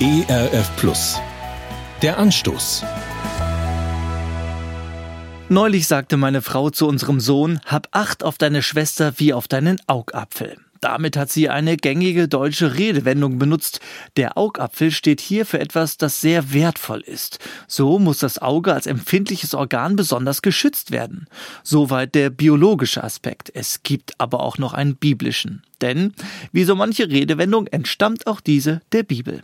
ERF Plus. Der Anstoß. Neulich sagte meine Frau zu unserem Sohn, hab Acht auf deine Schwester wie auf deinen Augapfel. Damit hat sie eine gängige deutsche Redewendung benutzt. Der Augapfel steht hier für etwas, das sehr wertvoll ist. So muss das Auge als empfindliches Organ besonders geschützt werden. Soweit der biologische Aspekt. Es gibt aber auch noch einen biblischen. Denn, wie so manche Redewendung, entstammt auch diese der Bibel.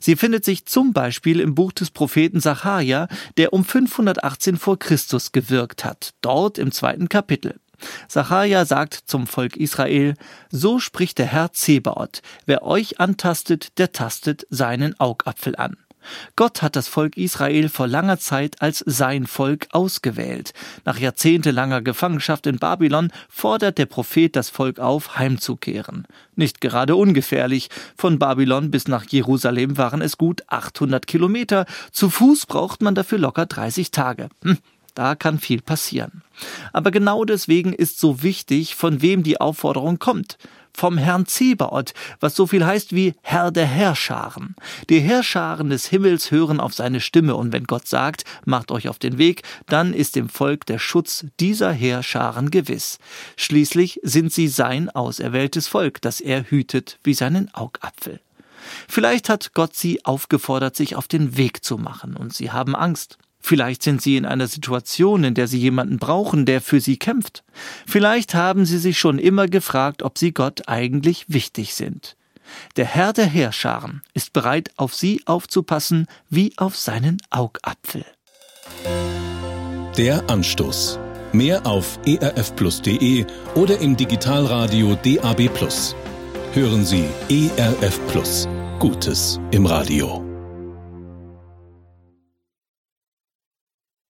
Sie findet sich zum Beispiel im Buch des Propheten Sacharja, der um 518 vor Christus gewirkt hat, dort im zweiten Kapitel. Sacharja sagt zum Volk Israel, so spricht der Herr Zebaoth, wer euch antastet, der tastet seinen Augapfel an. Gott hat das Volk Israel vor langer Zeit als sein Volk ausgewählt. Nach jahrzehntelanger Gefangenschaft in Babylon fordert der Prophet das Volk auf, heimzukehren. Nicht gerade ungefährlich. Von Babylon bis nach Jerusalem waren es gut 800 Kilometer. Zu Fuß braucht man dafür locker 30 Tage. Hm. Da kann viel passieren. Aber genau deswegen ist so wichtig, von wem die Aufforderung kommt. Vom Herrn Zebaoth, was so viel heißt wie Herr der Herrscharen. Die Herrscharen des Himmels hören auf seine Stimme und wenn Gott sagt, macht euch auf den Weg, dann ist dem Volk der Schutz dieser Herrscharen gewiss. Schließlich sind sie sein auserwähltes Volk, das er hütet wie seinen Augapfel. Vielleicht hat Gott sie aufgefordert, sich auf den Weg zu machen, und sie haben Angst. Vielleicht sind Sie in einer Situation, in der Sie jemanden brauchen, der für Sie kämpft. Vielleicht haben Sie sich schon immer gefragt, ob Sie Gott eigentlich wichtig sind. Der Herr der Heerscharen ist bereit, auf Sie aufzupassen wie auf seinen Augapfel. Der Anstoß. Mehr auf erfplus.de oder im Digitalradio DAB+. Hören Sie ERF Plus. Gutes im Radio.